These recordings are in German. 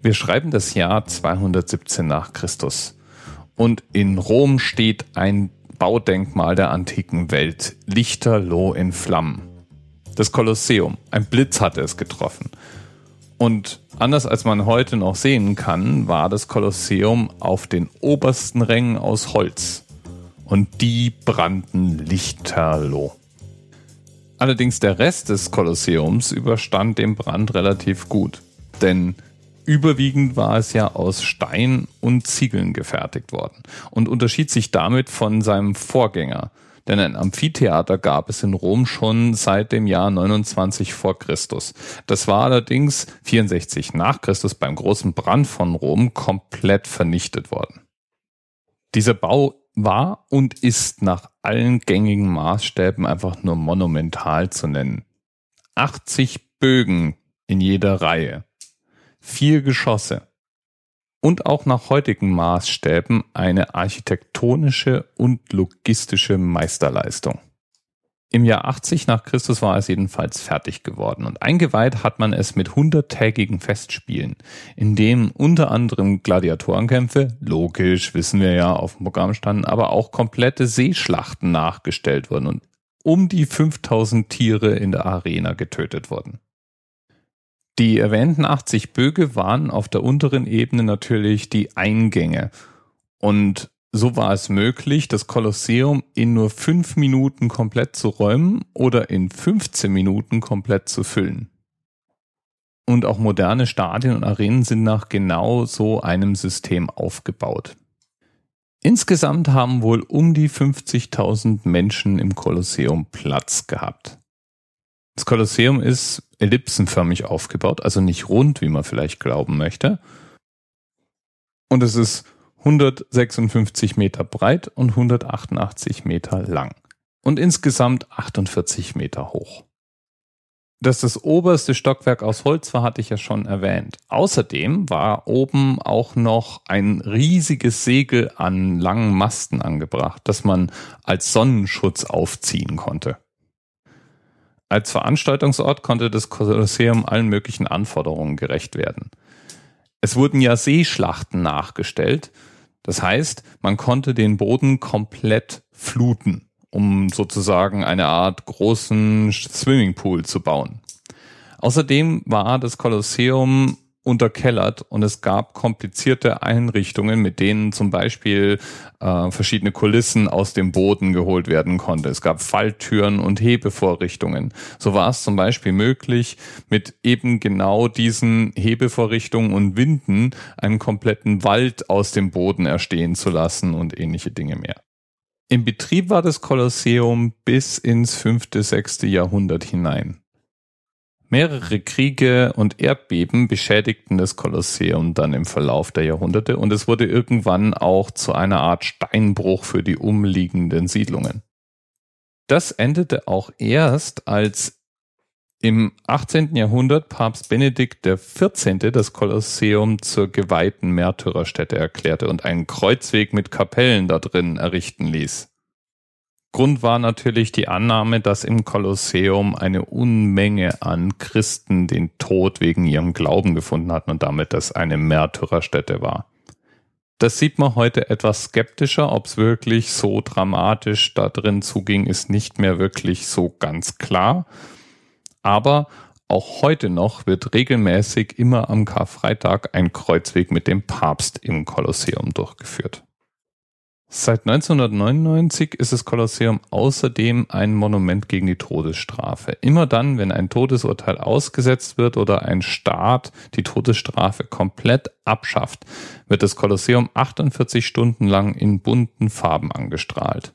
Wir schreiben das Jahr 217 nach Christus. Und in Rom steht ein Baudenkmal der antiken Welt, Lichterloh in Flammen. Das Kolosseum. Ein Blitz hatte es getroffen. Und anders als man heute noch sehen kann, war das Kolosseum auf den obersten Rängen aus Holz. Und die brannten lichterloh. Allerdings der Rest des Kolosseums überstand den Brand relativ gut. Denn Überwiegend war es ja aus Stein und Ziegeln gefertigt worden und unterschied sich damit von seinem Vorgänger. Denn ein Amphitheater gab es in Rom schon seit dem Jahr 29 vor Christus. Das war allerdings 64 nach Christus beim großen Brand von Rom komplett vernichtet worden. Dieser Bau war und ist nach allen gängigen Maßstäben einfach nur monumental zu nennen. 80 Bögen in jeder Reihe vier Geschosse und auch nach heutigen Maßstäben eine architektonische und logistische Meisterleistung. Im Jahr 80 nach Christus war es jedenfalls fertig geworden und eingeweiht hat man es mit hunderttägigen Festspielen, in denen unter anderem Gladiatorenkämpfe, logisch, wissen wir ja, auf dem Programm standen, aber auch komplette Seeschlachten nachgestellt wurden und um die 5000 Tiere in der Arena getötet wurden. Die erwähnten 80 Böge waren auf der unteren Ebene natürlich die Eingänge. Und so war es möglich, das Kolosseum in nur fünf Minuten komplett zu räumen oder in 15 Minuten komplett zu füllen. Und auch moderne Stadien und Arenen sind nach genau so einem System aufgebaut. Insgesamt haben wohl um die 50.000 Menschen im Kolosseum Platz gehabt. Das Kolosseum ist ellipsenförmig aufgebaut, also nicht rund, wie man vielleicht glauben möchte. Und es ist 156 Meter breit und 188 Meter lang und insgesamt 48 Meter hoch. Dass das oberste Stockwerk aus Holz war, hatte ich ja schon erwähnt. Außerdem war oben auch noch ein riesiges Segel an langen Masten angebracht, das man als Sonnenschutz aufziehen konnte. Als Veranstaltungsort konnte das Kolosseum allen möglichen Anforderungen gerecht werden. Es wurden ja Seeschlachten nachgestellt. Das heißt, man konnte den Boden komplett fluten, um sozusagen eine Art großen Swimmingpool zu bauen. Außerdem war das Kolosseum unterkellert und es gab komplizierte Einrichtungen, mit denen zum Beispiel äh, verschiedene Kulissen aus dem Boden geholt werden konnte. Es gab Falltüren und Hebevorrichtungen. So war es zum Beispiel möglich, mit eben genau diesen Hebevorrichtungen und Winden einen kompletten Wald aus dem Boden erstehen zu lassen und ähnliche Dinge mehr. Im Betrieb war das Kolosseum bis ins fünfte, sechste Jahrhundert hinein. Mehrere Kriege und Erdbeben beschädigten das Kolosseum dann im Verlauf der Jahrhunderte und es wurde irgendwann auch zu einer Art Steinbruch für die umliegenden Siedlungen. Das endete auch erst, als im 18. Jahrhundert Papst Benedikt XIV. das Kolosseum zur geweihten Märtyrerstätte erklärte und einen Kreuzweg mit Kapellen da drin errichten ließ. Grund war natürlich die Annahme, dass im Kolosseum eine Unmenge an Christen den Tod wegen ihrem Glauben gefunden hatten und damit das eine Märtyrerstätte war. Das sieht man heute etwas skeptischer, ob es wirklich so dramatisch da drin zuging, ist nicht mehr wirklich so ganz klar. Aber auch heute noch wird regelmäßig immer am Karfreitag ein Kreuzweg mit dem Papst im Kolosseum durchgeführt. Seit 1999 ist das Kolosseum außerdem ein Monument gegen die Todesstrafe. Immer dann, wenn ein Todesurteil ausgesetzt wird oder ein Staat die Todesstrafe komplett abschafft, wird das Kolosseum 48 Stunden lang in bunten Farben angestrahlt.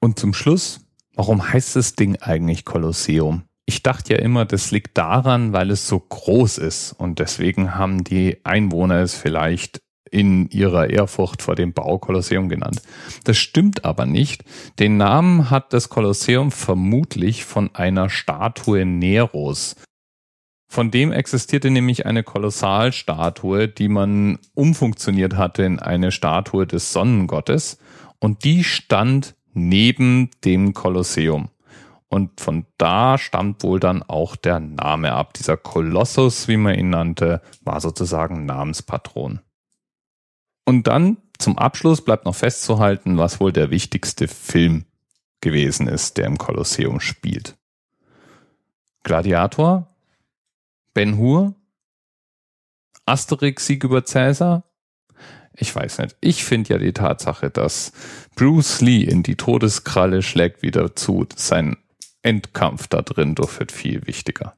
Und zum Schluss, warum heißt das Ding eigentlich Kolosseum? Ich dachte ja immer, das liegt daran, weil es so groß ist und deswegen haben die Einwohner es vielleicht in ihrer Ehrfurcht vor dem Bau Kolosseum genannt. Das stimmt aber nicht. Den Namen hat das Kolosseum vermutlich von einer Statue Neros. Von dem existierte nämlich eine Kolossalstatue, die man umfunktioniert hatte in eine Statue des Sonnengottes und die stand neben dem Kolosseum. Und von da stammt wohl dann auch der Name ab. Dieser Kolossus, wie man ihn nannte, war sozusagen Namenspatron. Und dann zum Abschluss bleibt noch festzuhalten, was wohl der wichtigste Film gewesen ist, der im Kolosseum spielt. Gladiator, Ben Hur, Asterix Sieg über Cäsar? Ich weiß nicht. Ich finde ja die Tatsache, dass Bruce Lee in die Todeskralle schlägt wieder zu, sein Endkampf da drin wird viel wichtiger.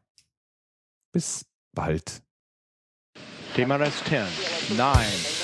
Bis bald. TMRS 10, 9, 8.